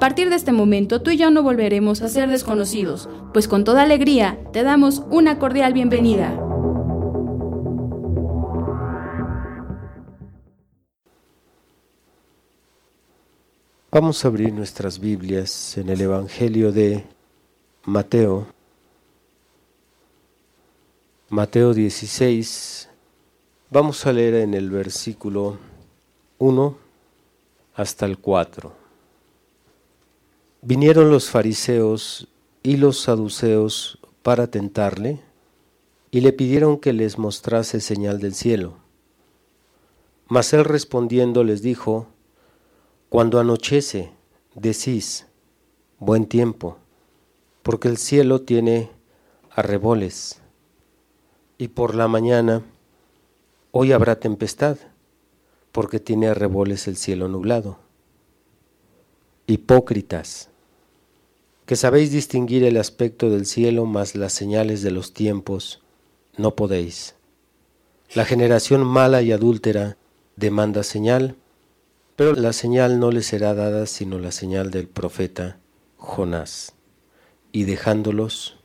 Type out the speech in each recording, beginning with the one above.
A partir de este momento tú y yo no volveremos a ser desconocidos, pues con toda alegría te damos una cordial bienvenida. Vamos a abrir nuestras Biblias en el Evangelio de Mateo, Mateo 16. Vamos a leer en el versículo 1 hasta el 4. Vinieron los fariseos y los saduceos para tentarle y le pidieron que les mostrase señal del cielo. Mas él respondiendo les dijo, Cuando anochece, decís, buen tiempo, porque el cielo tiene arreboles, y por la mañana, hoy habrá tempestad, porque tiene arreboles el cielo nublado. Hipócritas, que sabéis distinguir el aspecto del cielo más las señales de los tiempos, no podéis. La generación mala y adúltera demanda señal, pero la señal no le será dada sino la señal del profeta Jonás. Y dejándolos,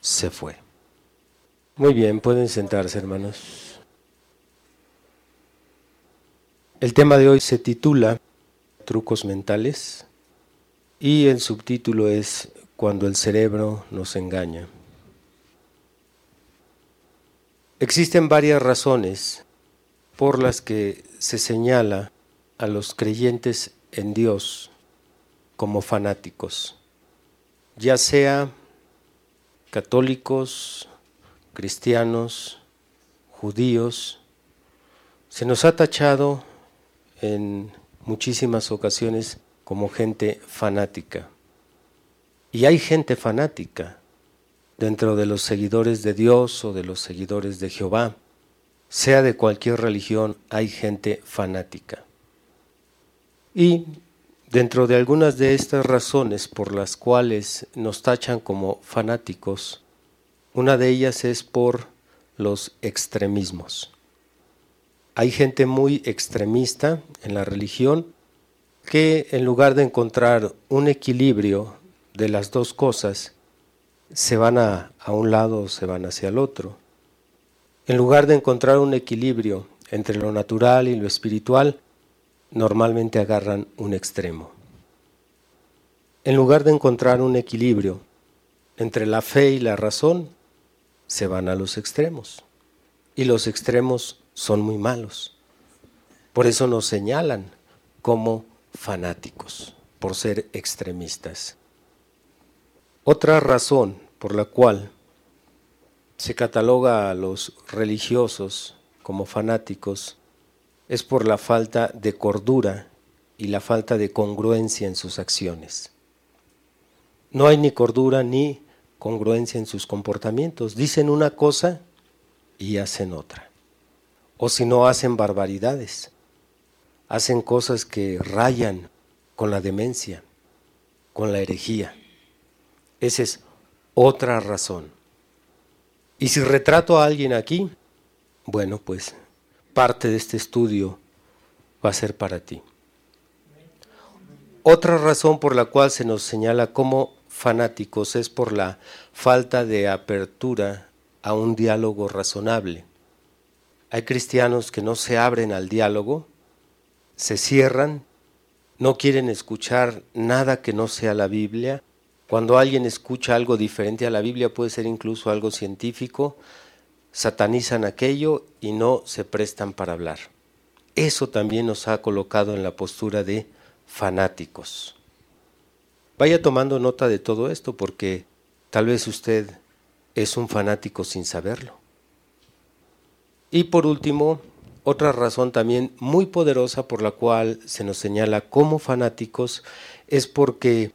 se fue. Muy bien, pueden sentarse hermanos. El tema de hoy se titula Trucos mentales y el subtítulo es Cuando el cerebro nos engaña. Existen varias razones por las que se señala a los creyentes en Dios como fanáticos, ya sea católicos, cristianos, judíos, se nos ha tachado en muchísimas ocasiones como gente fanática. Y hay gente fanática dentro de los seguidores de Dios o de los seguidores de Jehová. Sea de cualquier religión, hay gente fanática. Y dentro de algunas de estas razones por las cuales nos tachan como fanáticos, una de ellas es por los extremismos. Hay gente muy extremista en la religión que en lugar de encontrar un equilibrio de las dos cosas, se van a, a un lado o se van hacia el otro. En lugar de encontrar un equilibrio entre lo natural y lo espiritual, normalmente agarran un extremo. En lugar de encontrar un equilibrio entre la fe y la razón, se van a los extremos. Y los extremos son muy malos. Por eso nos señalan como fanáticos, por ser extremistas. Otra razón por la cual se cataloga a los religiosos como fanáticos es por la falta de cordura y la falta de congruencia en sus acciones. No hay ni cordura ni congruencia en sus comportamientos. Dicen una cosa y hacen otra. O si no, hacen barbaridades hacen cosas que rayan con la demencia, con la herejía. Esa es otra razón. Y si retrato a alguien aquí, bueno, pues parte de este estudio va a ser para ti. Otra razón por la cual se nos señala como fanáticos es por la falta de apertura a un diálogo razonable. Hay cristianos que no se abren al diálogo se cierran, no quieren escuchar nada que no sea la Biblia. Cuando alguien escucha algo diferente a la Biblia, puede ser incluso algo científico, satanizan aquello y no se prestan para hablar. Eso también nos ha colocado en la postura de fanáticos. Vaya tomando nota de todo esto porque Tal vez usted es un fanático sin saberlo. Y por último, otra razón también muy poderosa por la cual se nos señala como fanáticos es porque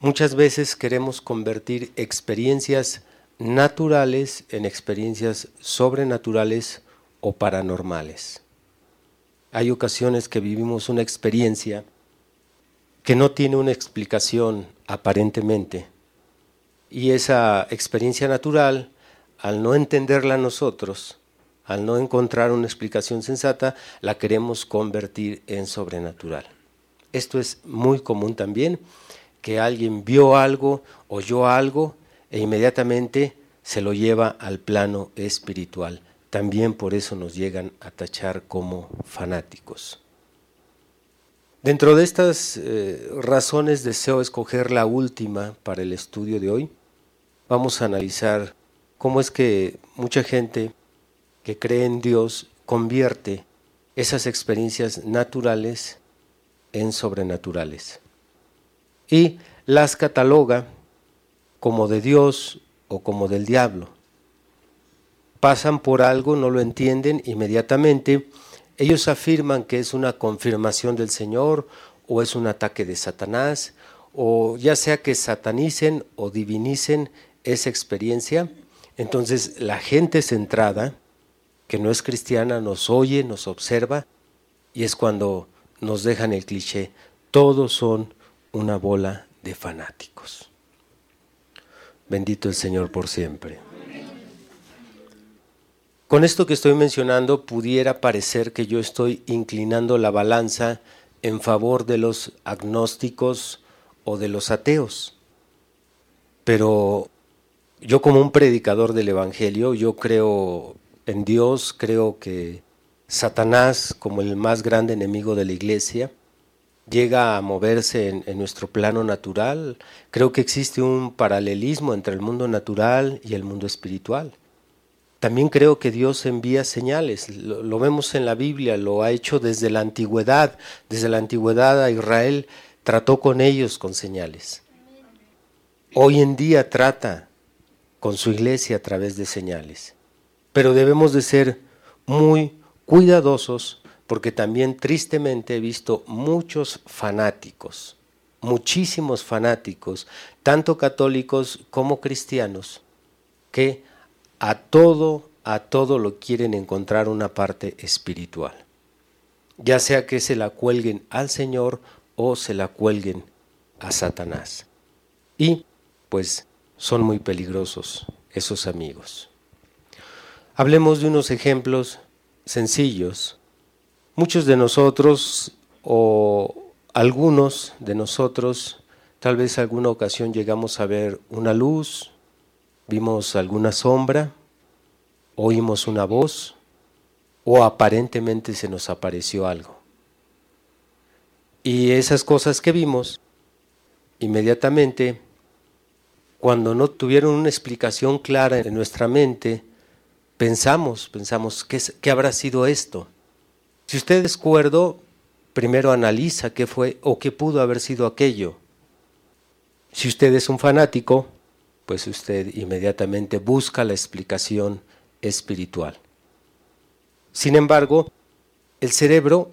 muchas veces queremos convertir experiencias naturales en experiencias sobrenaturales o paranormales. Hay ocasiones que vivimos una experiencia que no tiene una explicación aparentemente, y esa experiencia natural, al no entenderla nosotros, al no encontrar una explicación sensata, la queremos convertir en sobrenatural. Esto es muy común también, que alguien vio algo, oyó algo e inmediatamente se lo lleva al plano espiritual. También por eso nos llegan a tachar como fanáticos. Dentro de estas eh, razones deseo escoger la última para el estudio de hoy. Vamos a analizar cómo es que mucha gente que cree en Dios convierte esas experiencias naturales en sobrenaturales. Y las cataloga como de Dios o como del diablo. Pasan por algo, no lo entienden inmediatamente. Ellos afirman que es una confirmación del Señor o es un ataque de Satanás, o ya sea que satanicen o divinicen esa experiencia, entonces la gente centrada, que no es cristiana, nos oye, nos observa, y es cuando nos dejan el cliché, todos son una bola de fanáticos. Bendito el Señor por siempre. Con esto que estoy mencionando pudiera parecer que yo estoy inclinando la balanza en favor de los agnósticos o de los ateos. Pero yo como un predicador del Evangelio, yo creo en Dios, creo que Satanás, como el más grande enemigo de la iglesia, llega a moverse en, nuestro plano natural. Creo que existe un paralelismo entre el mundo natural y el mundo espiritual. También creo que Dios envía señales, lo, vemos en la Biblia, lo ha hecho desde la antigüedad, desde la antigüedad a Israel trató con ellos con señales. Hoy en día trata con su iglesia a través de señales. Pero debemos de ser muy cuidadosos porque también tristemente he visto muchos fanáticos, muchísimos fanáticos, tanto católicos como cristianos, que a todo, a todo lo quieren encontrar una parte espiritual. Ya sea que se la cuelguen al Señor o se la cuelguen a Satanás. Y pues son muy peligrosos esos amigos. Hablemos de unos ejemplos sencillos. Muchos de nosotros o algunos de nosotros tal vez alguna ocasión llegamos a ver una luz, vimos alguna sombra, oímos una voz o aparentemente se nos apareció algo. Y esas cosas que vimos, inmediatamente, cuando no tuvieron una explicación clara en nuestra mente, pensamos, pensamos, ¿qué, habrá sido esto? Si usted es cuerdo, primero analiza qué fue o qué pudo haber sido aquello. Si usted es un fanático, pues usted inmediatamente busca la explicación espiritual. Sin embargo, el cerebro,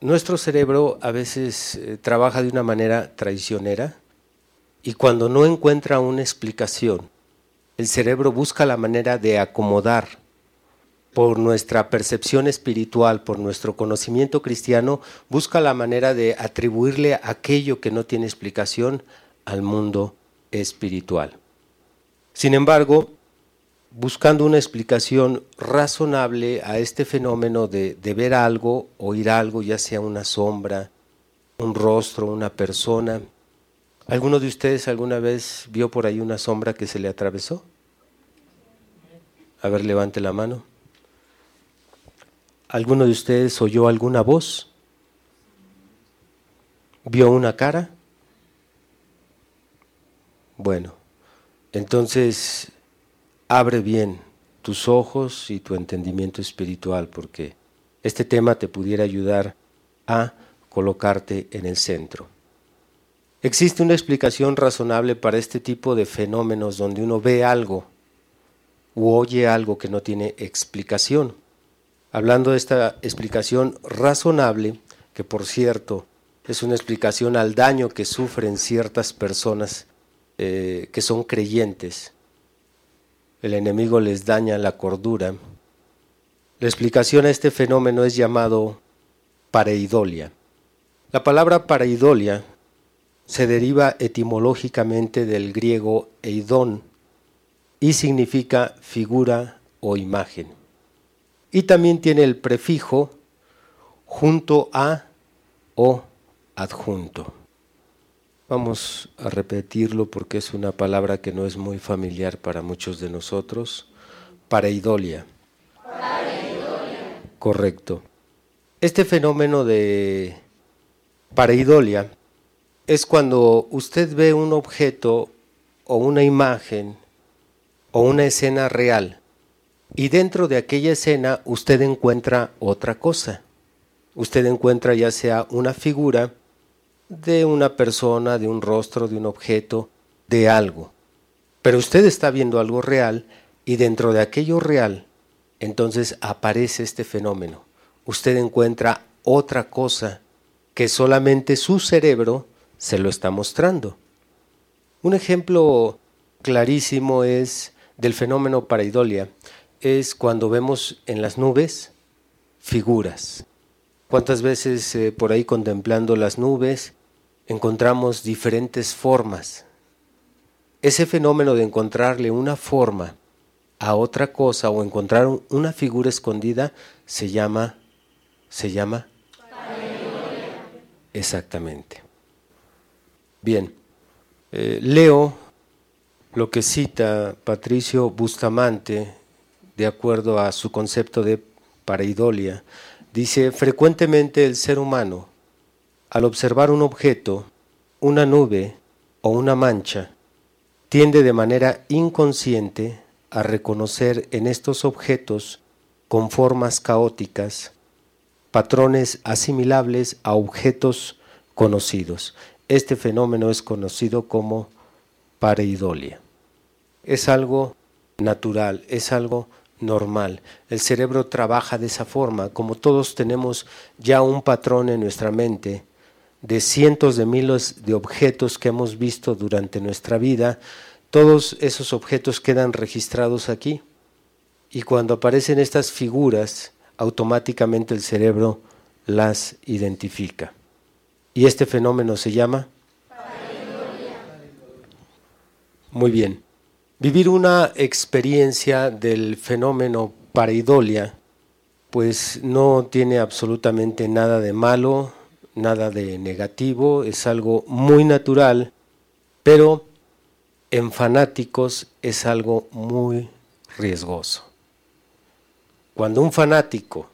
nuestro cerebro a veces eh, trabaja de una manera traicionera y cuando no encuentra una explicación, el cerebro busca la manera de acomodar por nuestra percepción espiritual, por nuestro conocimiento cristiano, busca la manera de atribuirle aquello que no tiene explicación al mundo espiritual. Sin embargo, buscando una explicación razonable a este fenómeno de, ver algo, oír algo, ya sea una sombra, un rostro, una persona. ¿Alguno de ustedes alguna vez vio por ahí una sombra que se le atravesó? A ver, levante la mano. ¿Alguno de ustedes oyó alguna voz? ¿Vio una cara? Bueno, entonces, abre bien tus ojos y tu entendimiento espiritual, porque este tema te pudiera ayudar a colocarte en el centro. Existe una explicación razonable para este tipo de fenómenos donde uno ve algo u oye algo que no tiene explicación. Hablando de esta explicación razonable, que por cierto es una explicación al daño que sufren ciertas personas eh, que son creyentes. El enemigo les daña la cordura. La explicación a este fenómeno es llamado pareidolia. La palabra pareidolia se deriva etimológicamente del griego eidón y significa figura o imagen. Y también tiene el prefijo junto a o adjunto. Vamos a repetirlo porque es una palabra que no es muy familiar para muchos de nosotros. Pareidolia. Pareidolia. Correcto. Este fenómeno de pareidolia es cuando usted ve un objeto o una imagen o una escena real y dentro de aquella escena usted encuentra otra cosa. Usted encuentra ya sea una figura de una persona, de un rostro, de un objeto, de algo. Pero usted está viendo algo real y dentro de aquello real, entonces aparece este fenómeno. Usted encuentra otra cosa que solamente su cerebro se lo está mostrando. Un ejemplo clarísimo es del fenómeno paraidolia, es cuando vemos en las nubes figuras. ¿Cuántas veces eh, por ahí contemplando las nubes encontramos diferentes formas? Ese fenómeno de encontrarle una forma a otra cosa o encontrar una figura escondida se llama se llama Exactamente. Bien, eh, leo lo que cita Patricio Bustamante de acuerdo a su concepto de pareidolia. Dice, frecuentemente el ser humano, al observar un objeto, una nube o una mancha, tiende de manera inconsciente a reconocer en estos objetos con formas caóticas patrones asimilables a objetos conocidos. Este fenómeno es conocido como pareidolia. Es algo natural, es algo normal. El cerebro trabaja de esa forma, como todos tenemos ya un patrón en nuestra mente de cientos de miles de objetos que hemos visto durante nuestra vida, todos esos objetos quedan registrados aquí. Y cuando aparecen estas figuras, automáticamente el cerebro las identifica. Y este fenómeno se llama... Muy bien. Vivir una experiencia del fenómeno pareidolia, pues no tiene absolutamente nada de malo, nada de negativo, es algo muy natural, pero en fanáticos es algo muy riesgoso. Cuando un fanático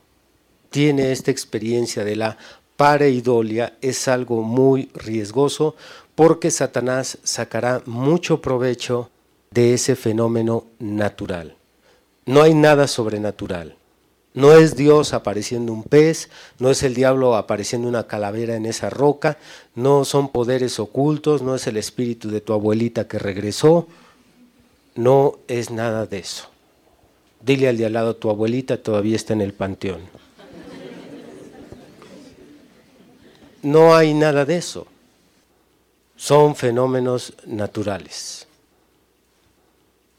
tiene esta experiencia de la pareidolia es algo muy riesgoso porque Satanás sacará mucho provecho de ese fenómeno natural. No hay nada sobrenatural. No es Dios apareciendo un pez, no es el diablo apareciendo una calavera en esa roca, no son poderes ocultos, no es el espíritu de tu abuelita que regresó, no es nada de eso. Dile al de al lado, tu abuelita todavía está en el panteón. No hay nada de eso. Son fenómenos naturales.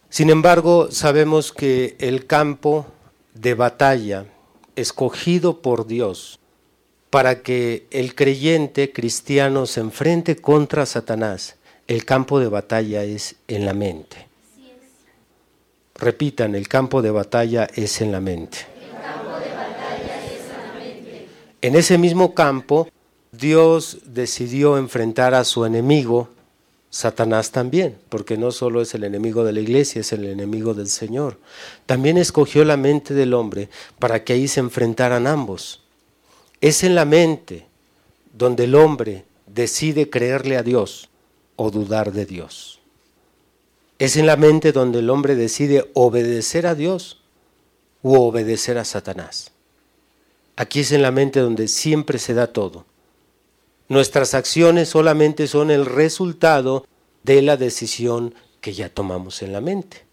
Sin embargo, sabemos que el campo de batalla escogido por Dios para que el creyente cristiano se enfrente contra Satanás, el campo de batalla es en la mente. Repitan, el campo de batalla es en la mente. En ese mismo campo Dios decidió enfrentar a su enemigo, Satanás también, porque no solo es el enemigo de la iglesia, es el enemigo del Señor. También escogió la mente del hombre para que ahí se enfrentaran ambos. Es en la mente donde el hombre decide creerle a Dios o dudar de Dios. Es en la mente donde el hombre decide obedecer a Dios u obedecer a Satanás. Aquí es en la mente donde siempre se da todo Nuestras acciones solamente son el resultado de la decisión que ya tomamos en la mente.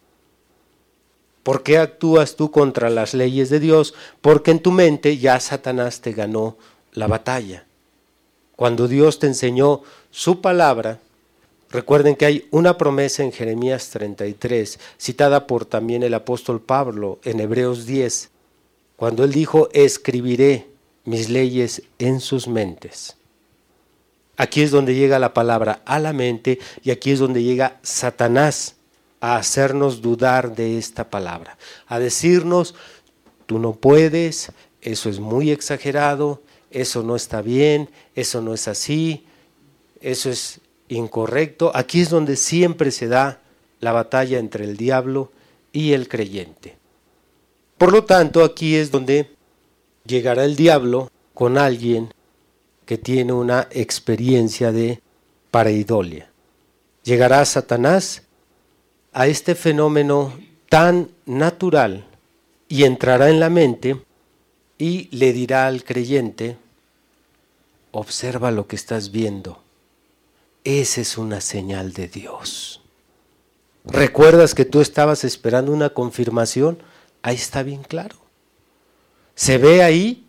¿Por qué actúas tú contra las leyes de Dios? Porque en tu mente ya Satanás te ganó la batalla. Cuando Dios te enseñó su palabra, recuerden que hay una promesa en Jeremías 33, citada por también el apóstol Pablo en Hebreos 10, cuando él dijo, escribiré mis leyes en sus mentes. Aquí es donde llega la palabra a la mente y aquí es donde llega Satanás a hacernos dudar de esta palabra, a decirnos, tú no puedes, eso es muy exagerado, eso no está bien, eso no es así, eso es incorrecto. Aquí es donde siempre se da la batalla entre el diablo y el creyente. Por lo tanto, aquí es donde llegará el diablo con alguien que tiene una experiencia de pareidolia. Llegará Satanás a este fenómeno tan natural y entrará en la mente y le dirá al creyente, observa lo que estás viendo. Esa es una señal de Dios. ¿Recuerdas que tú estabas esperando una confirmación? Ahí está bien claro. Se ve ahí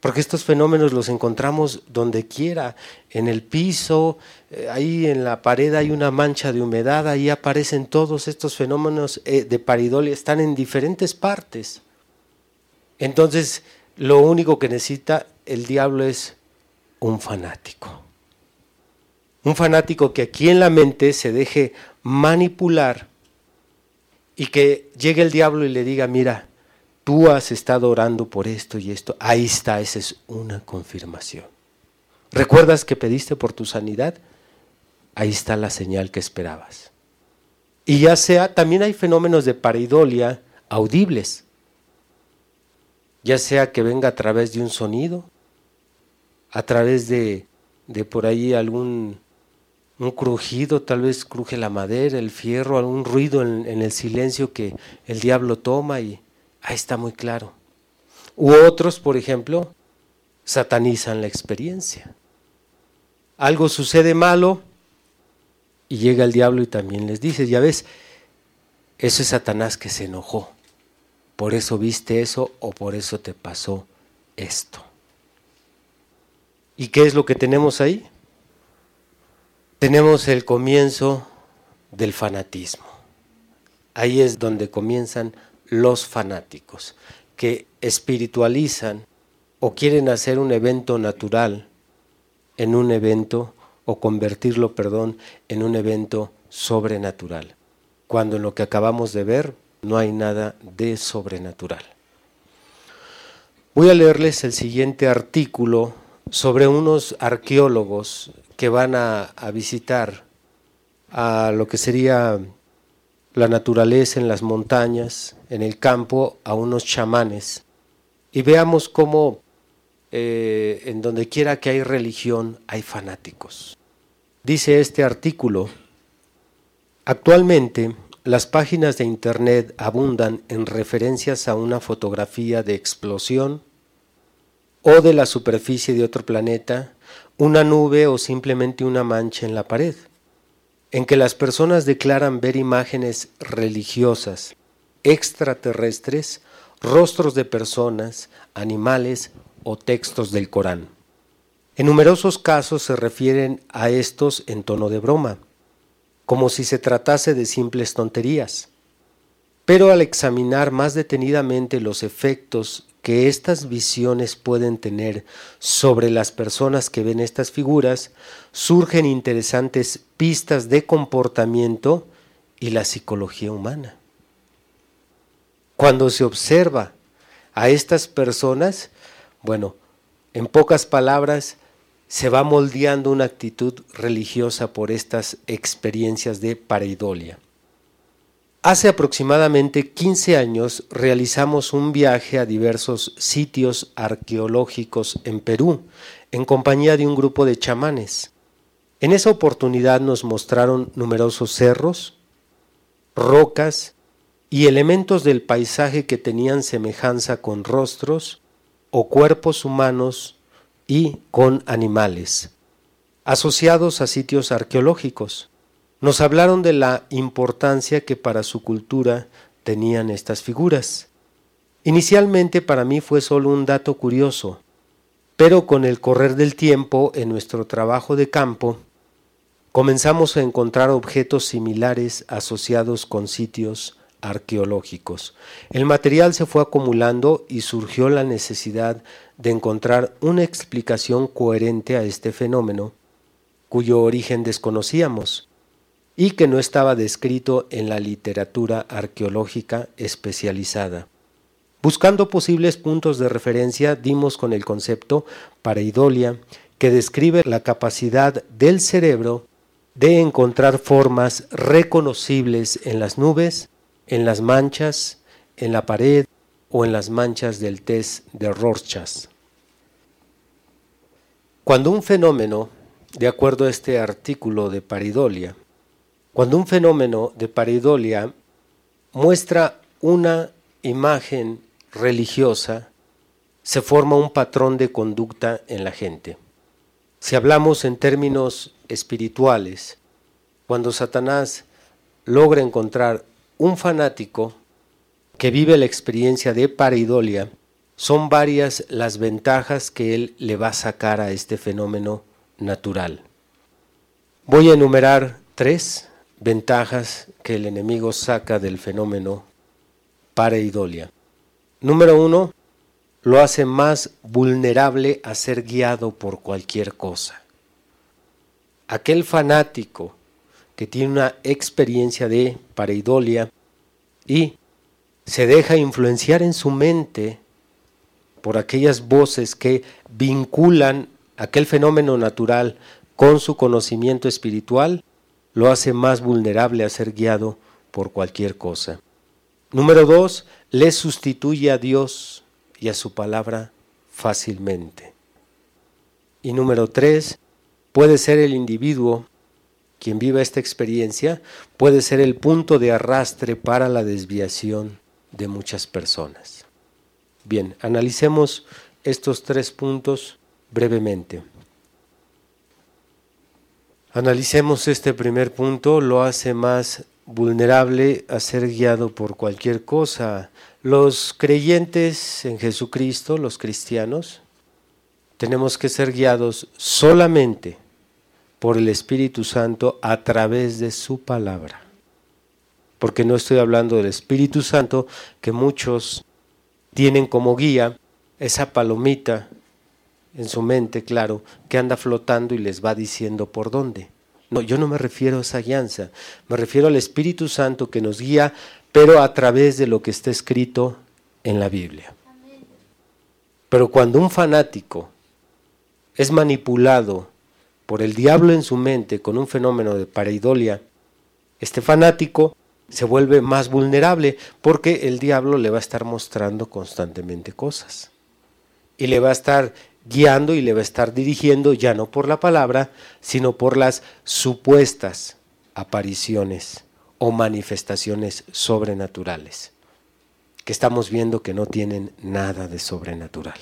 porque estos fenómenos los encontramos donde quiera, en el piso, eh, ahí en la pared hay una mancha de humedad, ahí aparecen todos estos fenómenos eh, de paridolia, están en diferentes partes. Entonces, lo único que necesita el diablo es un fanático. Un fanático que aquí en la mente se deje manipular y que llegue el diablo y le diga, mira, tú has estado orando por esto y esto, ahí está, esa es una confirmación. ¿Recuerdas que pediste por tu sanidad? Ahí está la señal que esperabas. Y ya sea, también hay fenómenos de paridolia audibles, ya sea que venga a través de un sonido, a través de, de por ahí algún un crujido, tal vez cruje la madera, el fierro, algún ruido en, en el silencio que el diablo toma y, Ahí está muy claro. U otros, por ejemplo, satanizan la experiencia. Algo sucede malo y llega el diablo y también les dice, ya ves, eso es Satanás que se enojó. Por eso viste eso o por eso te pasó esto. ¿Y qué es lo que tenemos ahí? Tenemos el comienzo del fanatismo. Ahí es donde comienzan los fanáticos, que espiritualizan o quieren hacer un evento natural en un evento o convertirlo, perdón, en un evento sobrenatural, cuando en lo que acabamos de ver no hay nada de sobrenatural. Voy a leerles el siguiente artículo sobre unos arqueólogos que van a, a visitar a lo que sería la naturaleza en las montañas, en el campo, a unos chamanes. Y veamos cómo eh, en donde quiera que hay religión hay fanáticos. Dice este artículo, actualmente las páginas de Internet abundan en referencias a una fotografía de explosión o de la superficie de otro planeta, una nube o simplemente una mancha en la pared en que las personas declaran ver imágenes religiosas, extraterrestres, rostros de personas, animales o textos del Corán. En numerosos casos se refieren a estos en tono de broma, como si se tratase de simples tonterías. Pero al examinar más detenidamente los efectos que estas visiones pueden tener sobre las personas que ven estas figuras, surgen interesantes pistas de comportamiento y la psicología humana. Cuando se observa a estas personas, bueno, en pocas palabras, se va moldeando una actitud religiosa por estas experiencias de pareidolia. Hace aproximadamente 15 años realizamos un viaje a diversos sitios arqueológicos en Perú en compañía de un grupo de chamanes. En esa oportunidad nos mostraron numerosos cerros, rocas y elementos del paisaje que tenían semejanza con rostros o cuerpos humanos y con animales, asociados a sitios arqueológicos. Nos hablaron de la importancia que para su cultura tenían estas figuras. Inicialmente para mí fue solo un dato curioso, pero con el correr del tiempo en nuestro trabajo de campo, comenzamos a encontrar objetos similares asociados con sitios arqueológicos. El material se fue acumulando y surgió la necesidad de encontrar una explicación coherente a este fenómeno, cuyo origen desconocíamos y que no estaba descrito en la literatura arqueológica especializada. Buscando posibles puntos de referencia, dimos con el concepto pareidolia, que describe la capacidad del cerebro de encontrar formas reconocibles en las nubes, en las manchas, en la pared o en las manchas del test de Rorschach. Cuando un fenómeno, de acuerdo a este artículo de paridolia, cuando un fenómeno de paridolia muestra una imagen religiosa, se forma un patrón de conducta en la gente. Si hablamos en términos espirituales, cuando Satanás logra encontrar un fanático que vive la experiencia de pareidolia, son varias las ventajas que él le va a sacar a este fenómeno natural. Voy a enumerar tres ventajas que el enemigo saca del fenómeno pareidolia. Número uno, lo hace más vulnerable a ser guiado por cualquier cosa. Aquel fanático que tiene una experiencia de pareidolia y se deja influenciar en su mente por aquellas voces que vinculan aquel fenómeno natural con su conocimiento espiritual, lo hace más vulnerable a ser guiado por cualquier cosa. Número dos, le sustituye a Dios y a su palabra fácilmente. Y número tres, puede ser el individuo quien viva esta experiencia puede ser el punto de arrastre para la desviación de muchas personas. Bien, analicemos estos tres puntos brevemente. Analicemos este primer punto, lo hace más vulnerable a ser guiado por cualquier cosa. Los creyentes en Jesucristo, los cristianos, tenemos que ser guiados solamente por el Espíritu Santo a través de su palabra. Porque no estoy hablando del Espíritu Santo que muchos tienen como guía esa palomita en su mente, claro, que anda flotando y les va diciendo por dónde. No, yo no me refiero a esa guianza, me refiero al Espíritu Santo que nos guía, pero a través de lo que está escrito en la Biblia. Pero cuando un fanático es manipulado por el diablo en su mente con un fenómeno de pareidolia, este fanático se vuelve más vulnerable porque el diablo le va a estar mostrando constantemente cosas. Y le va a estar guiando y le va a estar dirigiendo ya no por la palabra, sino por las supuestas apariciones o manifestaciones sobrenaturales, que estamos viendo que no tienen nada de sobrenatural.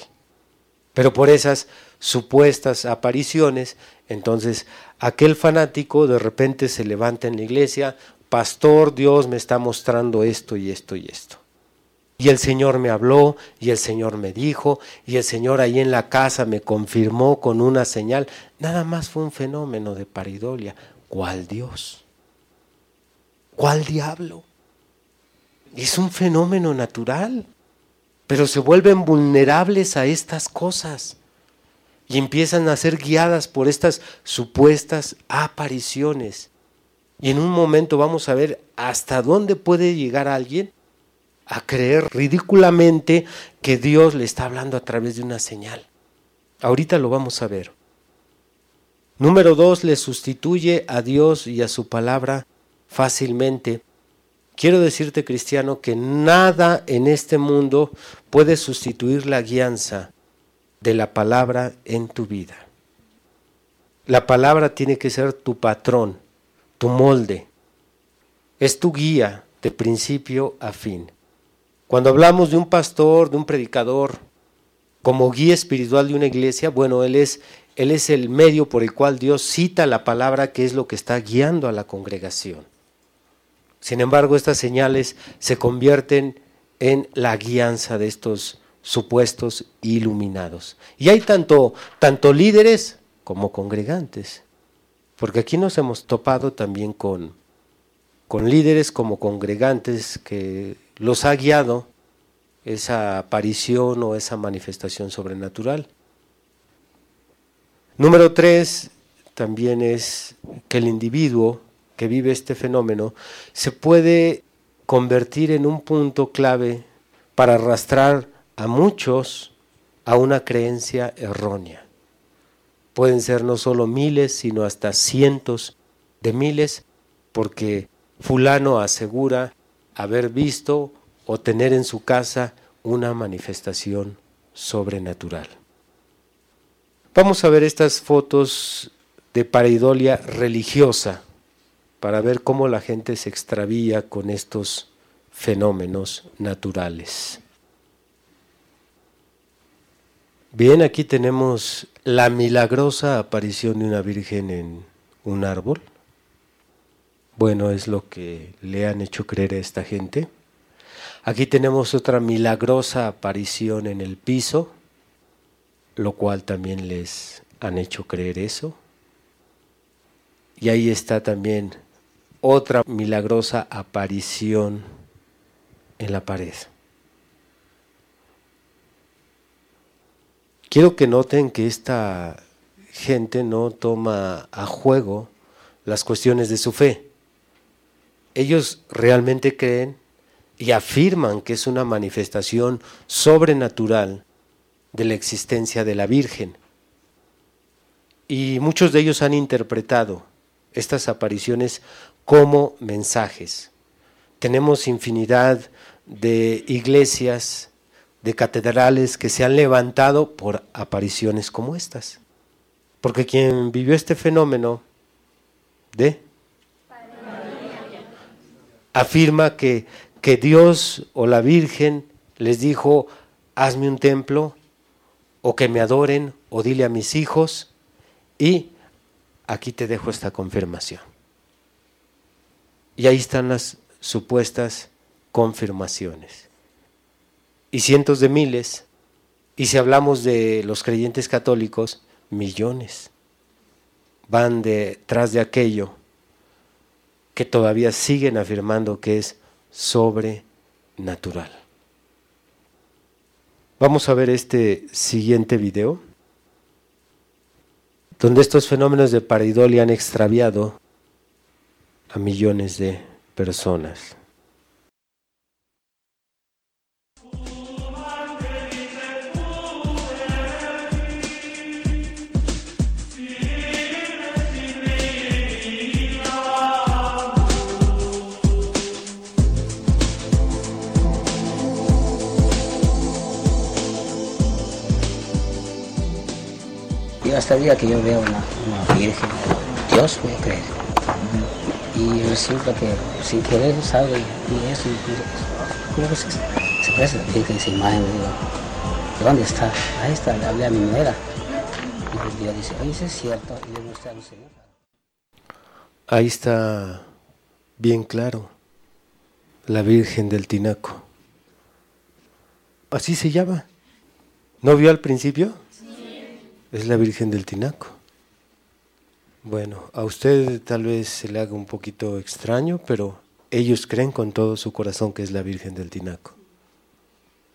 Pero por esas supuestas apariciones entonces, aquel fanático de repente se levanta en la iglesia, pastor, Dios me está mostrando esto y esto y esto. Y el Señor me habló, y el Señor me dijo, y el Señor ahí en la casa me confirmó con una señal. Nada más fue un fenómeno de paridolia. ¿Cuál Dios? ¿Cuál diablo? Es un fenómeno natural, pero se vuelven vulnerables a estas cosas y empiezan a ser guiadas por estas supuestas apariciones. Y en un momento vamos a ver hasta dónde puede llegar alguien a creer ridículamente que Dios le está hablando a través de una señal. Ahorita lo vamos a ver. Número dos, le sustituye a Dios y a su palabra fácilmente. Quiero decirte, cristiano, que nada en este mundo puede sustituir la guianza de la palabra en tu vida. La palabra tiene que ser tu patrón, tu molde. Es tu guía de principio a fin. Cuando hablamos de un pastor, de un predicador, como guía espiritual de una iglesia, bueno, Él es, él es el medio por el cual Dios cita la palabra que es lo que está guiando a la congregación. Sin embargo, estas señales se convierten en la guianza de estos supuestos iluminados. Y hay tanto, tanto líderes como congregantes, porque aquí nos hemos topado también con, con líderes como congregantes que los ha guiado esa aparición o esa manifestación sobrenatural. Número tres, también es que el individuo que vive este fenómeno se puede convertir en un punto clave para arrastrar a muchos a una creencia errónea. Pueden ser no solo miles, sino hasta cientos de miles, porque fulano asegura haber visto o tener en su casa una manifestación sobrenatural. Vamos a ver estas fotos de pareidolia religiosa para ver cómo la gente se extravía con estos fenómenos naturales. Bien, aquí tenemos la milagrosa aparición de una virgen en un árbol. Bueno, es lo que le han hecho creer a esta gente. Aquí tenemos otra milagrosa aparición en el piso, lo cual también les han hecho creer eso. Y ahí está también otra milagrosa aparición en la pared. Quiero que noten que esta gente no toma a juego las cuestiones de su fe. Ellos realmente creen y afirman que es una manifestación sobrenatural de la existencia de la Virgen. Y muchos de ellos han interpretado estas apariciones como mensajes. Tenemos infinidad de iglesias, de catedrales que se han levantado por apariciones como estas. Porque quien vivió este fenómeno de afirma que que Dios o la Virgen les dijo, hazme un templo, o que me adoren, o dile a mis hijos, y aquí te dejo esta confirmación. Y ahí están las supuestas confirmaciones. Y cientos de miles, y si hablamos de los creyentes católicos, millones van detrás de aquello que todavía siguen afirmando que es sobrenatural. Vamos a ver este siguiente video, donde estos fenómenos de pareidolia han extraviado a millones de personas. Hasta el día que yo veo una, una virgen, Dios voy a creer. Y resulta que sin querer sabe y eso, y, ¿cómo se, se parece la virgen esa imagen? Digo, ¿dónde está? Ahí está, le hablé a mi nuera. Y pues Dios dice, oye, es cierto, y le mostré al Señor. Ahí está bien claro, la Virgen del Tinaco. Así se llama. ¿No vio al principio? Es la Virgen del Tinaco. Bueno, a usted tal vez se le haga un poquito extraño, pero ellos creen con todo su corazón que es la Virgen del Tinaco.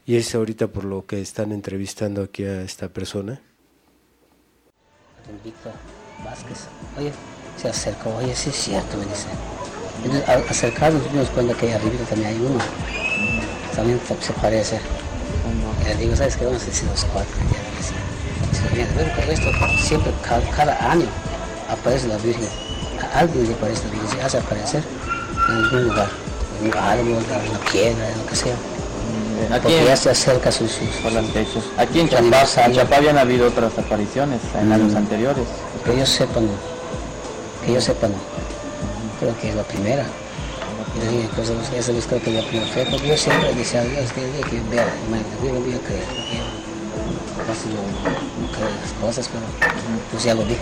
Y es ahorita por lo que están entrevistando aquí a esta persona. Don Víctor Vázquez, oye, se acercó, oye, sí es cierto, me dice. Entonces, al acercarnos nos cuenta que ahí arriba también hay uno. También se parece. Y le digo, ¿sabes qué? Vamos a decir los cuatro. Esto siempre, cada, año aparece la Virgen. Alguien le aparece la Virgen, se hace aparecer en algún lugar, en un árbol, en una piedra, en lo que sea. Mm, aquí Porque en, ya se acerca sus... sus, sus aquí en Chapá, en. Chapá habían habido otras apariciones en años anteriores. Que ellos sepan, que ellos sepan, creo que es la primera. Dije, pues esa es creo que es la primera fe, porque yo siempre decía a Dios que el día que vea la imagen de voy a creer. Casi en las cosas, pero pues ya lo vi.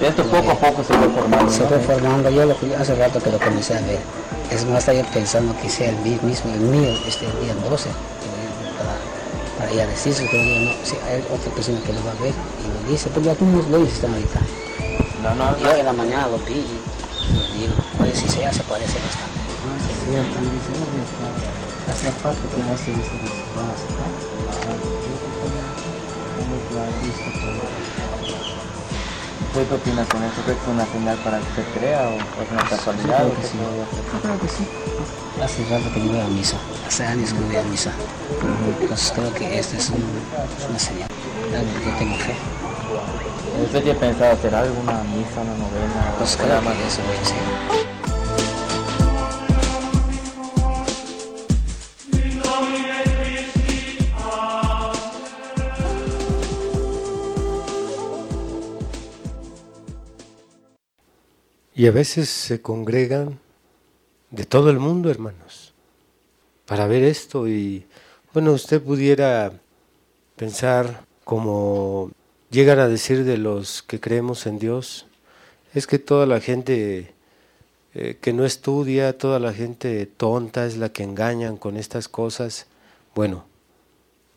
Esto poco a poco se fue formando. Se ¿no? fue formando, yo lo, hace rato que lo comencé a ver. Es más, estaba yo pensando que sea el mi- mismo, el mío, este el día 12, para, para ya decirse, pero digo, no, si hay otra persona que lo va a ver y lo dice, porque algunos lo están ahorita. No, no, Yo en la mañana lo vi y lo digo, oye, si sea, se parece bastante. No, se dice, no, no, no, hace falta que no se base, ¿no? Ah, yo ya, ¿Tú qué opinas con esto? ¿Crees que es una señal para que se crea o es una casualidad? creo que sí. Yo creo que sí. Hace rato que no voy a misa. Hace años que no voy a misa. Entonces creo que esta es, un- es una señal. Yo tengo fe. ¿Usted tiene pensado hacer alguna misa, una novena? Pues creo que eso voy a hacer. Y a veces se congregan de todo el mundo, hermanos, para ver esto. Y bueno, usted pudiera pensar como llegan a decir de los que creemos en Dios, es que toda la gente eh, que no estudia, toda la gente tonta es la que engañan con estas cosas. Bueno,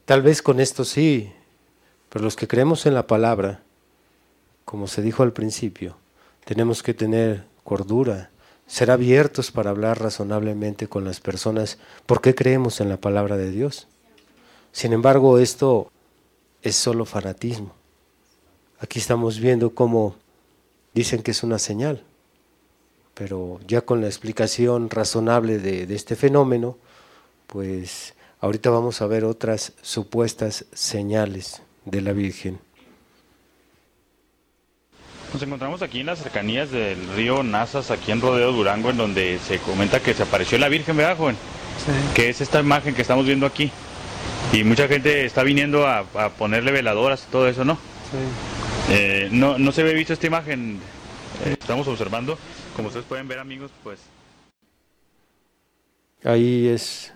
tal vez con esto sí, pero los que creemos en la palabra, como se dijo al principio, tenemos que tener cordura, ser abiertos para hablar razonablemente con las personas, porque creemos en la palabra de Dios. Sin embargo, esto es solo fanatismo. Aquí estamos viendo cómo dicen que es una señal, pero ya con la explicación razonable de, de este fenómeno, pues ahorita vamos a ver otras supuestas señales de la Virgen. Nos encontramos aquí en las cercanías del río Nazas, aquí en Rodeo Durango, en donde se comenta que se apareció la Virgen, ¿verdad, joven? Que es esta imagen que estamos viendo aquí. Y mucha gente está viniendo a, a ponerle veladoras y todo eso, ¿no? Eh, no, no se ve visto esta imagen. Eh, estamos observando, como ustedes pueden ver, amigos, pues Ahí es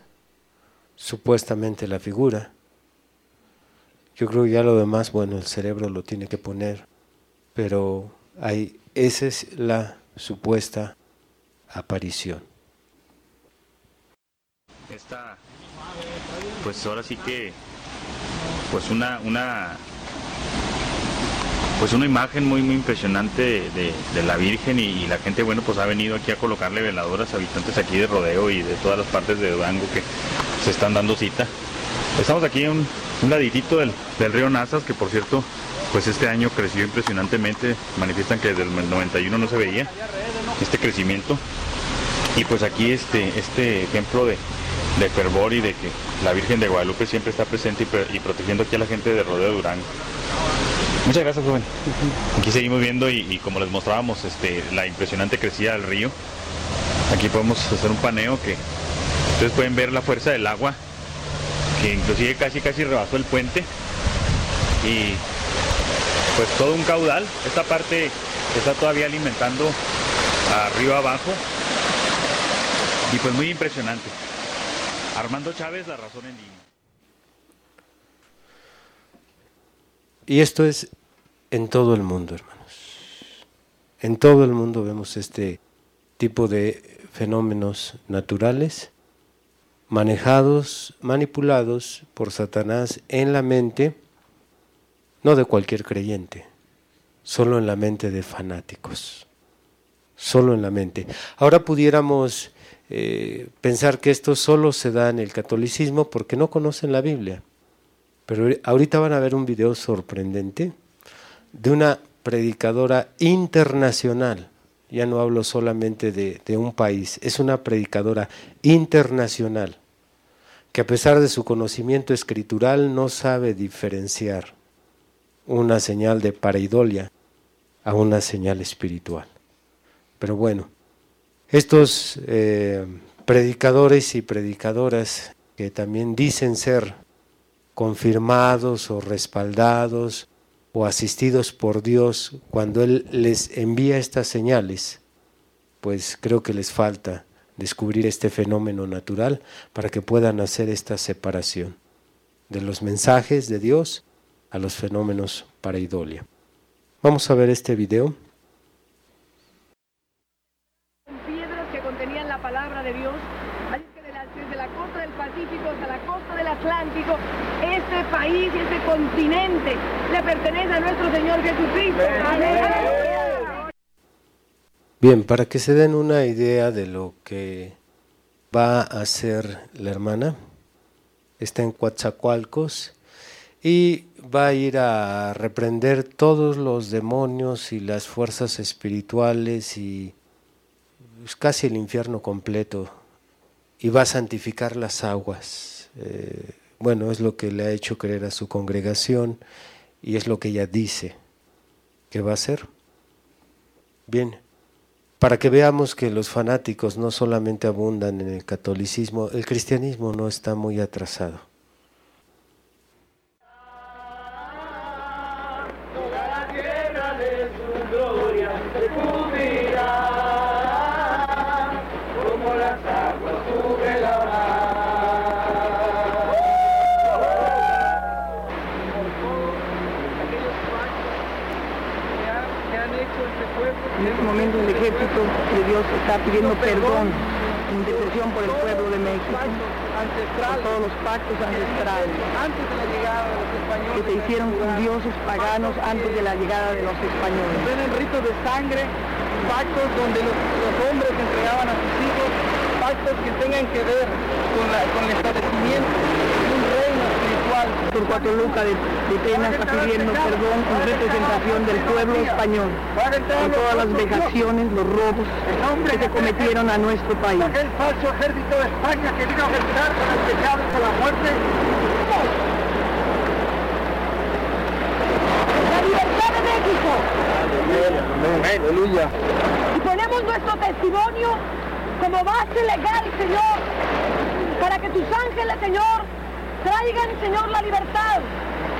supuestamente la figura. Yo creo que ya lo demás, bueno, el cerebro lo tiene que poner, pero ahí, esa es la supuesta aparición. esta, pues ahora sí que, pues una, una, pues una imagen muy, muy impresionante de, la Virgen y, y la gente, bueno, pues ha venido aquí a colocarle veladoras, habitantes aquí de Rodeo y de todas las partes de Durango que se están dando cita. Estamos aquí en un, un laditito del, del río Nazas, que por cierto, pues este año creció impresionantemente, manifiestan que desde el 91 no se veía este crecimiento. Y pues aquí este, este ejemplo de, de fervor y de que la Virgen de Guadalupe siempre está presente y, protegiendo aquí a la gente de Rodeo Durango. Muchas gracias, joven. Aquí seguimos viendo y, y como les mostrábamos este, la impresionante crecida del río. Aquí podemos hacer un paneo que ustedes pueden ver la fuerza del agua, que inclusive casi casi rebasó el puente. Y pues todo un caudal. Esta parte está todavía alimentando arriba abajo. Y pues muy impresionante. Armando Chávez, La Razón en Línea. Y esto es en todo el mundo, hermanos. En todo el mundo vemos este tipo de fenómenos naturales manejados, manipulados por Satanás en la mente, no de cualquier creyente, solo en la mente de fanáticos, solo en la mente. Ahora pudiéramos eh, pensar que esto solo se da en el catolicismo porque no conocen la Biblia. Pero ahorita van a ver un video sorprendente de una predicadora internacional. Ya no hablo solamente de, de, un país, es una predicadora internacional que a pesar de su conocimiento escritural no sabe diferenciar una señal de pareidolia a una señal espiritual. Pero bueno, estos eh, predicadores y predicadoras que también dicen ser confirmados o respaldados o asistidos por Dios cuando Él les envía estas señales, pues creo que les falta descubrir este fenómeno natural para que puedan hacer esta separación de los mensajes de Dios a los fenómenos pareidolia. Vamos a ver este video. piedras que contenían la palabra de Dios. Así que desde la costa del Pacífico hasta la costa del Atlántico, este país y este continente le pertenece a nuestro Señor Jesucristo. Aleluya. Bien, para que se den una idea de lo que va a hacer la hermana, está en Coatzacoalcos y va a ir a reprender todos los demonios y las fuerzas espirituales y casi el infierno completo y va a santificar las aguas. Eh, bueno, es lo que le ha hecho creer a su congregación y es lo que ella dice que va a hacer. Bien, para que veamos que los fanáticos no solamente abundan en el catolicismo, el cristianismo no está muy atrasado. En este momento el ejército de Dios está pidiendo perdón, intercesión por el pueblo de México, por todos los pactos ancestrales. que se hicieron con dioses paganos antes de la llegada de los españoles. Ven ritos de sangre, pactos donde los, los hombres entregaban a sus hijos, pactos que tengan que ver con, la- con el establecimiento de un reino espiritual. Torcuato Luca de, de Tena está pidiendo perdón en representación del pueblo español por todas las vejaciones, los robos que se cometieron a nuestro país. Aquel falso ejército de España que vino a vencedor con el pecado y con la muerte. La libertad de México. Aleluya. Y ponemos nuestro testimonio como base legal, Señor, para que tus ángeles, Señor, traigan, Señor, la libertad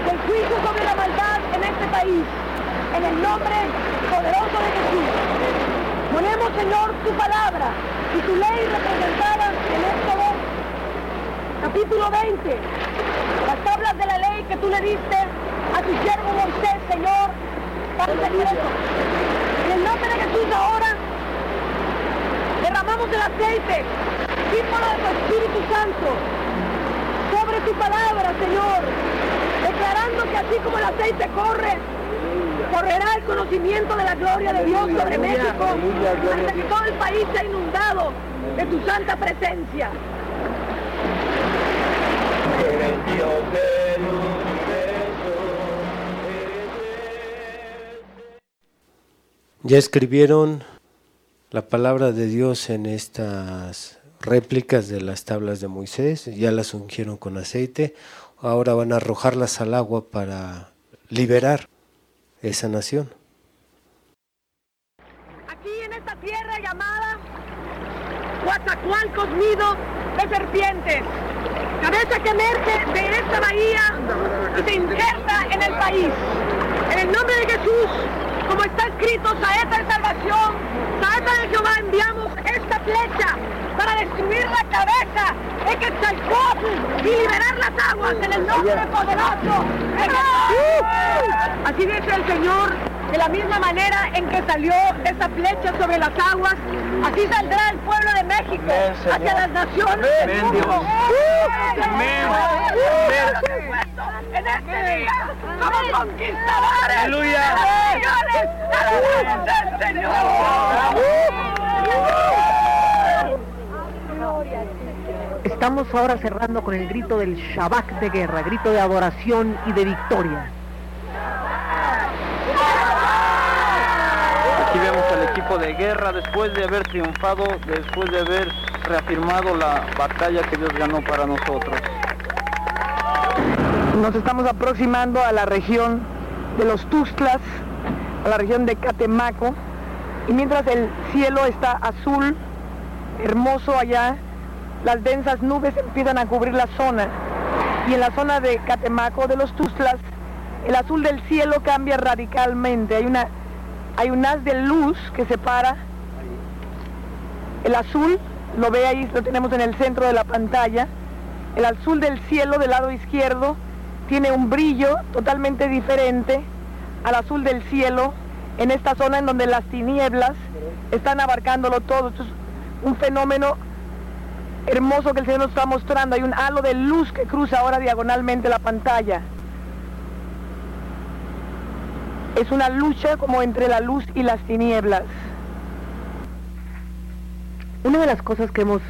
del juicio sobre la maldad en este país. En el nombre poderoso de Jesús. Ponemos, Señor, tu palabra y tu ley representada en Éxodo capítulo 20. Las tablas de la ley que tú le diste a tu siervo Moisés, Señor, para el secreto. En el nombre de Jesús ahora derramamos el aceite, símbolo de tu Espíritu Santo, tu palabra, Señor, declarando que así como el aceite corre, correrá el conocimiento de la gloria de Dios sobre México, hasta que todo el país sea inundado de tu santa presencia. Ya escribieron la palabra de Dios en estas réplicas de las tablas de Moisés, ya las ungieron con aceite, ahora van a arrojarlas al agua para liberar esa nación. Aquí en esta tierra llamada Coatzacoalcos nido de serpientes, cabeza que emerge de esta bahía y se injerta en el país. En el nombre de Jesús, como está escrito, saeta de salvación, saeta de Jehová, enviamos esta flecha para destruir la cabeza de Quetzalcóatl y liberar las aguas en el nombre poderoso. Así dice el Señor, de la misma manera en que salió esa flecha sobre las aguas, así saldrá el pueblo de México hacia las naciones del mundo. En este día somos conquistadores. Aleluya. Señores, aleluya del Señor. Estamos ahora cerrando con el grito del Shabbat de guerra, grito de adoración y de victoria. De guerra después de haber triunfado, después de haber reafirmado la batalla que Dios ganó para nosotros. Nos estamos aproximando a la región de los Tuxtlas, a la región de Catemaco, y mientras el cielo está azul, hermoso allá, las densas nubes empiezan a cubrir la zona, y en la zona de Catemaco, de los Tuxtlas, el azul del cielo cambia radicalmente, hay una hay un haz de luz que separa el azul, lo ve ahí, lo tenemos en el centro de la pantalla, el azul del cielo del lado izquierdo tiene un brillo totalmente diferente al azul del cielo en esta zona en donde las tinieblas están abarcándolo todo. Esto es un fenómeno hermoso que el Señor nos está mostrando. Hay un halo de luz que cruza ahora diagonalmente la pantalla. Es una lucha como entre la luz y las tinieblas. Una de las cosas que hemos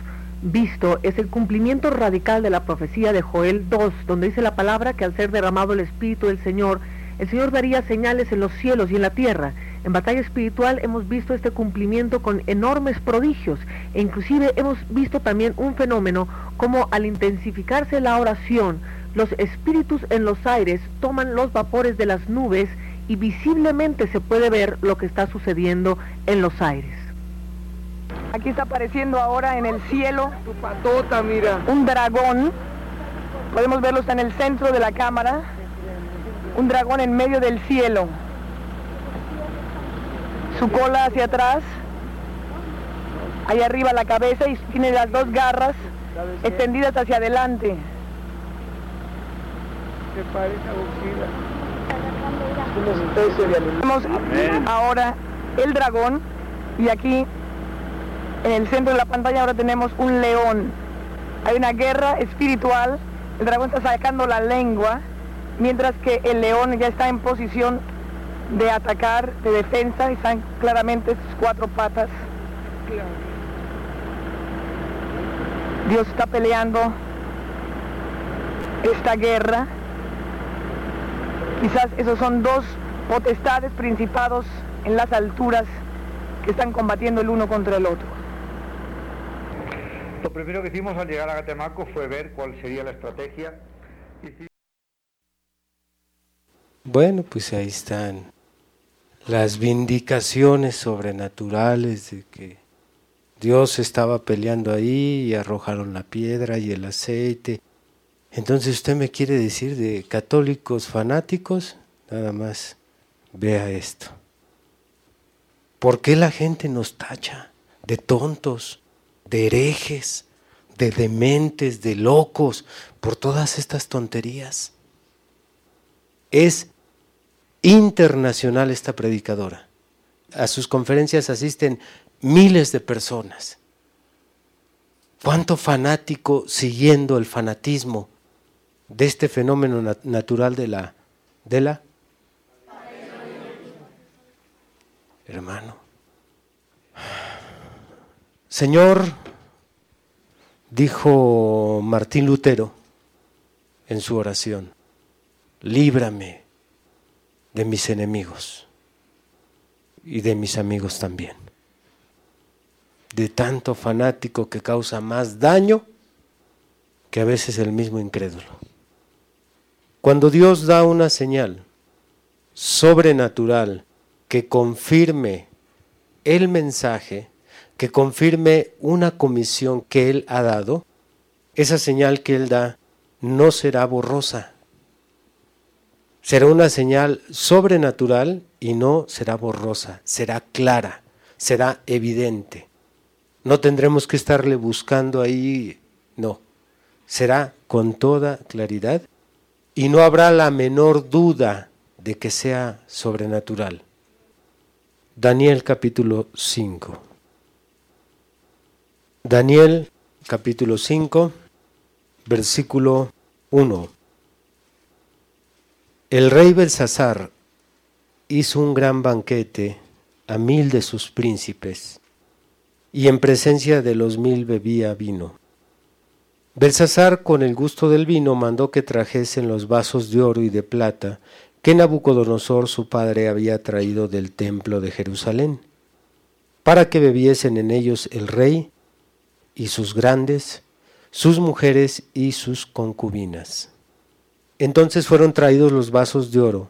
visto es el cumplimiento radical de la profecía de Joel 2, donde dice la palabra que al ser derramado el Espíritu del Señor, el Señor daría señales en los cielos y en la tierra. En batalla espiritual hemos visto este cumplimiento con enormes prodigios e inclusive hemos visto también un fenómeno como al intensificarse la oración, los espíritus en los aires toman los vapores de las nubes y visiblemente se puede ver lo que está sucediendo en los aires. Aquí está apareciendo ahora en el cielo Tu patota, mira. un dragón. Podemos verlo está en el centro de la cámara. Un dragón en medio del cielo. Su cola hacia atrás. Ahí arriba la cabeza y tiene las dos garras extendidas hacia adelante. Se parece a Godzilla. Es Vemos ahora el dragón y aquí en el centro de la pantalla ahora tenemos un león. Hay una guerra espiritual. El dragón está sacando la lengua, mientras que el león ya está en posición de atacar, de defensa, y están claramente sus cuatro patas. Dios está peleando esta guerra. Quizás esos son dos potestades, principados en las alturas que están combatiendo el uno contra el otro. Lo primero que hicimos al llegar a Catemaco fue ver cuál sería la estrategia. Bueno, pues ahí están las vindicaciones sobrenaturales de que Dios estaba peleando ahí y arrojaron la piedra y el aceite. Entonces usted me quiere decir de católicos fanáticos, nada más vea esto. ¿Por qué la gente nos tacha de tontos, de herejes, de dementes, de locos, por todas estas tonterías? Es internacional esta predicadora. A sus conferencias asisten miles de personas. ¿Cuánto fanático siguiendo el fanatismo de este fenómeno nat natural de la, de la hermano? Señor, dijo Martín Lutero en su oración, líbrame de mis enemigos y de mis amigos también. De tanto fanático que causa más daño que a veces el mismo incrédulo. Cuando Dios da una señal sobrenatural que confirme el mensaje, que confirme una comisión que Él ha dado, esa señal que Él da no será borrosa. Será una señal sobrenatural y no será borrosa, será clara, será evidente. No tendremos que estarle buscando ahí, no. Será con toda claridad y no habrá la menor duda de que sea sobrenatural. Daniel capítulo 5. Daniel capítulo 5, versículo 1. El rey Belsasar hizo un gran banquete a mil de sus príncipes, y en presencia de los mil bebía vino. Belsasar, con el gusto del vino, mandó que trajesen los vasos de oro y de plata que Nabucodonosor su padre había traído del templo de Jerusalén, para que bebiesen en ellos el rey y sus grandes, sus mujeres y sus concubinas. Entonces fueron traídos los vasos de oro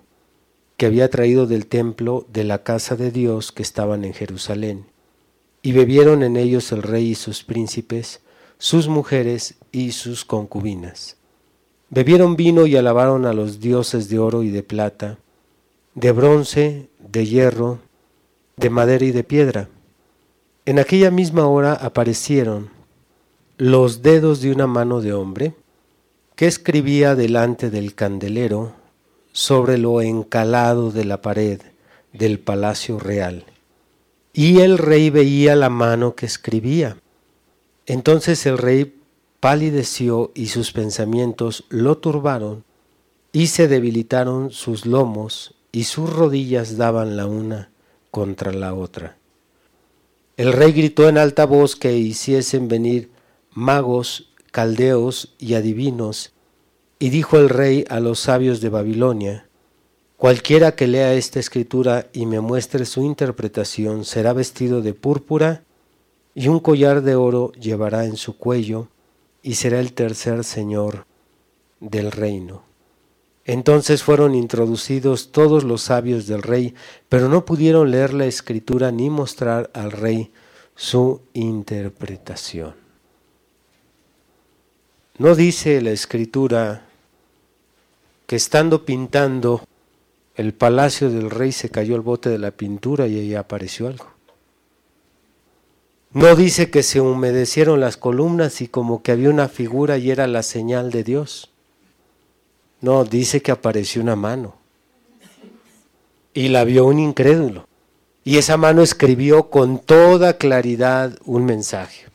que había traído del templo de la casa de Dios que estaban en Jerusalén, y bebieron en ellos el rey y sus príncipes, sus mujeres y sus concubinas. Bebieron vino y alabaron a los dioses de oro y de plata, de bronce, de hierro, de madera y de piedra. En aquella misma hora aparecieron los dedos de una mano de hombre, que escribía delante del candelero sobre lo encalado de la pared del palacio real. Y el rey veía la mano que escribía. Entonces el rey palideció y sus pensamientos lo turbaron y se debilitaron sus lomos y sus rodillas daban la una contra la otra. El rey gritó en alta voz que hiciesen venir magos, caldeos y adivinos, y dijo el rey a los sabios de Babilonia, Cualquiera que lea esta escritura y me muestre su interpretación será vestido de púrpura y un collar de oro llevará en su cuello y será el tercer señor del reino. Entonces fueron introducidos todos los sabios del rey, pero no pudieron leer la escritura ni mostrar al rey su interpretación. No dice la escritura que estando pintando el palacio del rey se cayó el bote de la pintura y ahí apareció algo. No dice que se humedecieron las columnas y como que había una figura y era la señal de Dios. No, dice que apareció una mano. Y la vio un incrédulo. Y esa mano escribió con toda claridad un mensaje.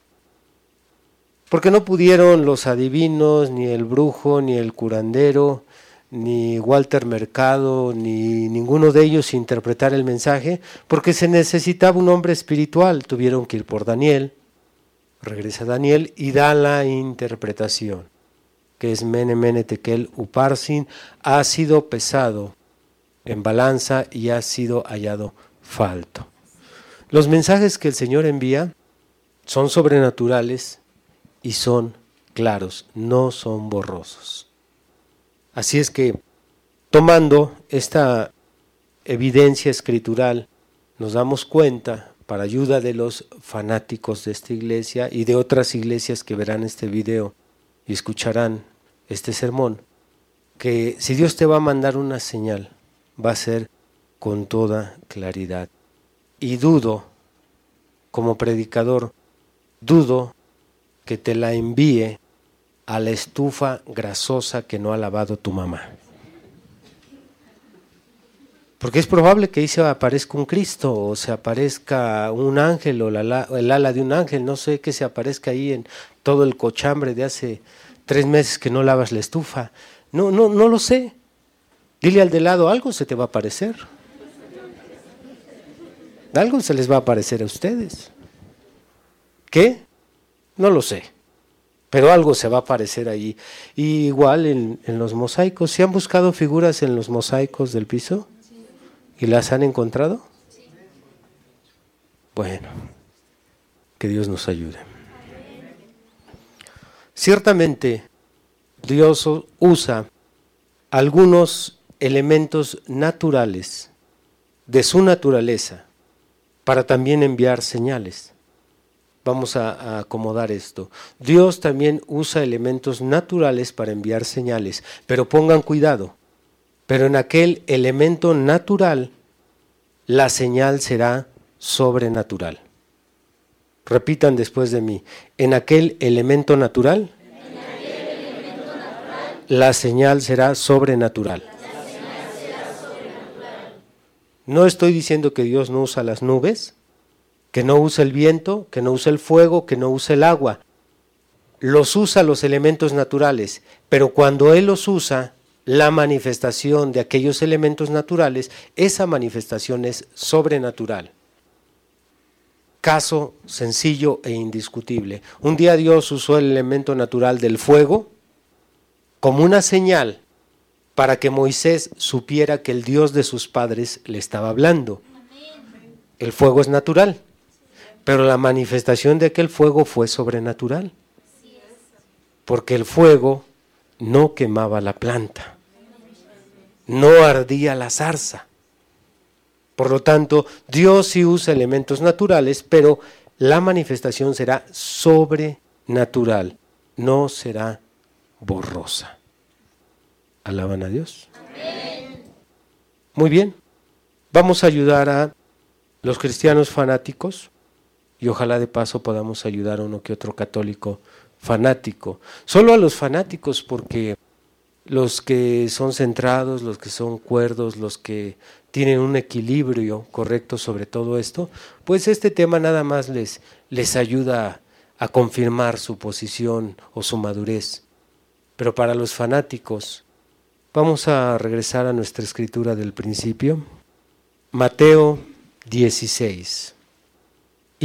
Porque no pudieron los adivinos, ni el brujo, ni el curandero, ni Walter Mercado, ni ninguno de ellos interpretar el mensaje, porque se necesitaba un hombre espiritual. Tuvieron que ir por Daniel. Regresa Daniel y da la interpretación que es Mene Mene Tekel Uparsin, ha sido pesado en balanza y ha sido hallado falto. Los mensajes que el Señor envía son sobrenaturales y son claros, no son borrosos. Así es que, tomando esta evidencia escritural, nos damos cuenta, para ayuda de los fanáticos de esta iglesia y de otras iglesias que verán este video y escucharán este sermón, que si Dios te va a mandar una señal, va a ser con toda claridad. Y dudo, como predicador, dudo que te la envíe a la estufa grasosa que no ha lavado tu mamá. Porque es probable que ahí se aparezca un Cristo o se aparezca un ángel o el ala de un ángel, no sé, que se aparezca ahí en todo el cochambre de hace tres meses que no lavas la estufa. No, no, no lo sé. Dile al de lado, algo se te va a aparecer. Algo se les va a aparecer a ustedes. ¿Qué? No lo sé. Pero algo se va a aparecer ahí. igual en, en los mosaicos. ¿Se han buscado figuras en los mosaicos del piso? ¿Y las han encontrado? Bueno, que Dios nos ayude. Ciertamente, Dios usa algunos elementos naturales de su naturaleza para también enviar señales. Vamos a, acomodar esto. Dios también usa elementos naturales para enviar señales, pero pongan cuidado. Pero en aquel elemento natural, la señal será sobrenatural. Repitan después de mí. En aquel elemento natural, la, señal será sobrenatural. No estoy diciendo que Dios no usa las nubes, que no usa el viento, que no usa el fuego, que no usa el agua. Los usa los elementos naturales, pero cuando Él los usa, la manifestación de aquellos elementos naturales, esa manifestación es sobrenatural caso sencillo e indiscutible. Un día Dios usó el elemento natural del fuego como una señal para que Moisés supiera que el Dios de sus padres le estaba hablando. El fuego es natural, pero la manifestación de aquel fuego fue sobrenatural, porque el fuego no quemaba la planta, no ardía la zarza. Por lo tanto, Dios sí usa elementos naturales, pero la manifestación será sobrenatural, no será borrosa. ¿Alaban a Dios? Muy bien, vamos a ayudar a los cristianos fanáticos y ojalá de paso podamos ayudar a uno que otro católico fanático. Solo a los fanáticos porque los que son centrados, los que son cuerdos, los que tienen un equilibrio correcto sobre todo esto, pues este tema nada más les, les ayuda a confirmar su posición o su madurez. Pero para los fanáticos, vamos a regresar a nuestra escritura del principio. Mateo 16.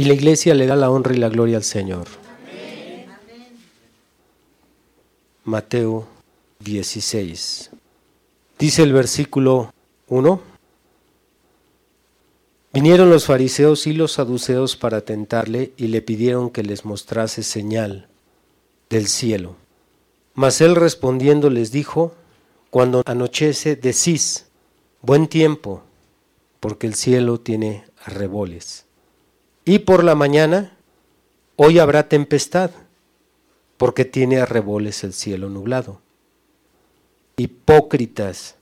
Y la iglesia le da la honra y la gloria al Señor. Mateo 16. Dice el versículo 1. Vinieron los fariseos y los saduceos para tentarle y le pidieron que les mostrase señal del cielo. Mas él respondiendo les dijo, cuando anochece decís, buen tiempo, porque el cielo tiene arreboles. Y por la mañana, hoy habrá tempestad, porque tiene arreboles el cielo nublado. Hipócritas,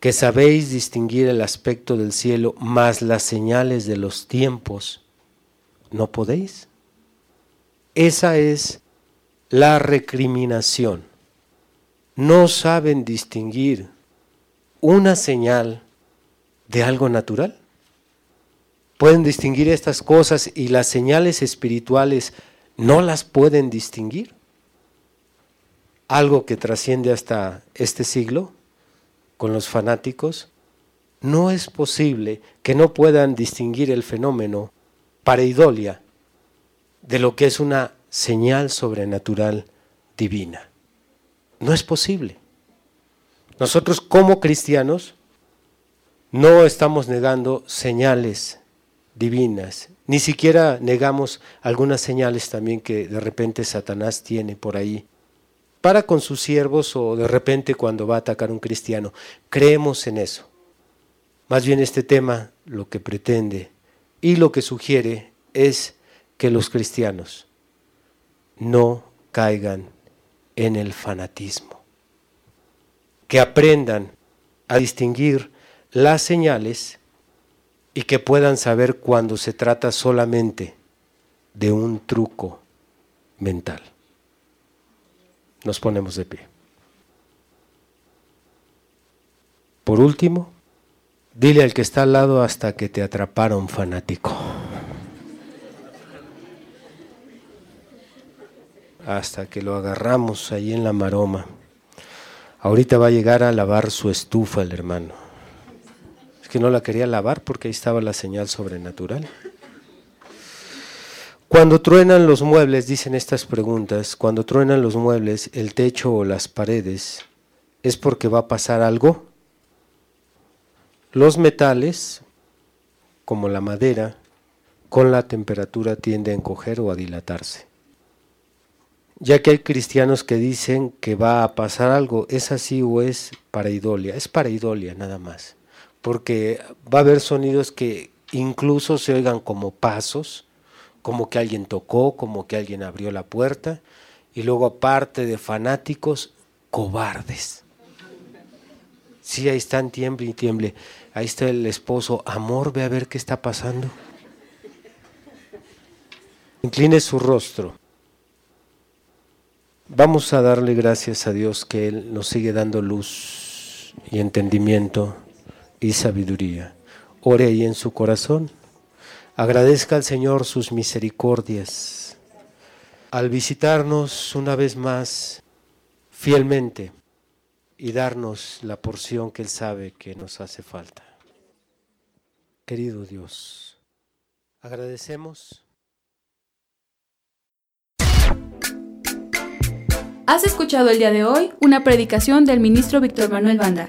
que sabéis distinguir el aspecto del cielo, más las señales de los tiempos, ¿no podéis? Esa es la recriminación. No saben distinguir una señal de algo natural. Pueden distinguir estas cosas y las señales espirituales no las pueden distinguir. Algo que trasciende hasta este siglo con los fanáticos, no es posible que no puedan distinguir el fenómeno pareidolia de lo que es una señal sobrenatural divina. No es posible. Nosotros como cristianos no estamos negando señales divinas, ni siquiera negamos algunas señales también que de repente Satanás tiene por ahí para con sus siervos o de repente cuando va a atacar un cristiano. Creemos en eso. Más bien este tema lo que pretende y lo que sugiere es que los cristianos no caigan en el fanatismo, que aprendan a distinguir las señales y que puedan saber cuando se trata solamente de un truco mental. Nos ponemos de pie. Por último, dile al que está al lado hasta que te atraparon fanático. Hasta que lo agarramos ahí en la maroma. Ahorita va a llegar a lavar su estufa el hermano. Que no la quería lavar porque ahí estaba la señal sobrenatural. Cuando truenan los muebles, dicen estas preguntas, cuando truenan los muebles, el techo o las paredes, ¿es porque va a pasar algo? Los metales, como la madera, con la temperatura tiende a encoger o a dilatarse. Ya que hay cristianos que dicen que va a pasar algo, ¿es así o es para idolia? Es para idolia nada más, porque va a haber sonidos que incluso se oigan como pasos, como que alguien tocó, como que alguien abrió la puerta, y luego aparte de fanáticos, cobardes. Sí, ahí están, tiemble y tiemble. Ahí está el esposo, amor, ve a ver qué está pasando. Incline su rostro. Vamos a darle gracias a Dios que Él nos sigue dando luz y entendimiento y sabiduría. Ore ahí en su corazón. Agradezca al Señor sus misericordias al visitarnos una vez más fielmente y darnos la porción que Él sabe que nos hace falta. Querido Dios, agradecemos. Has escuchado el día de hoy una predicación del ministro Víctor Manuel Banda.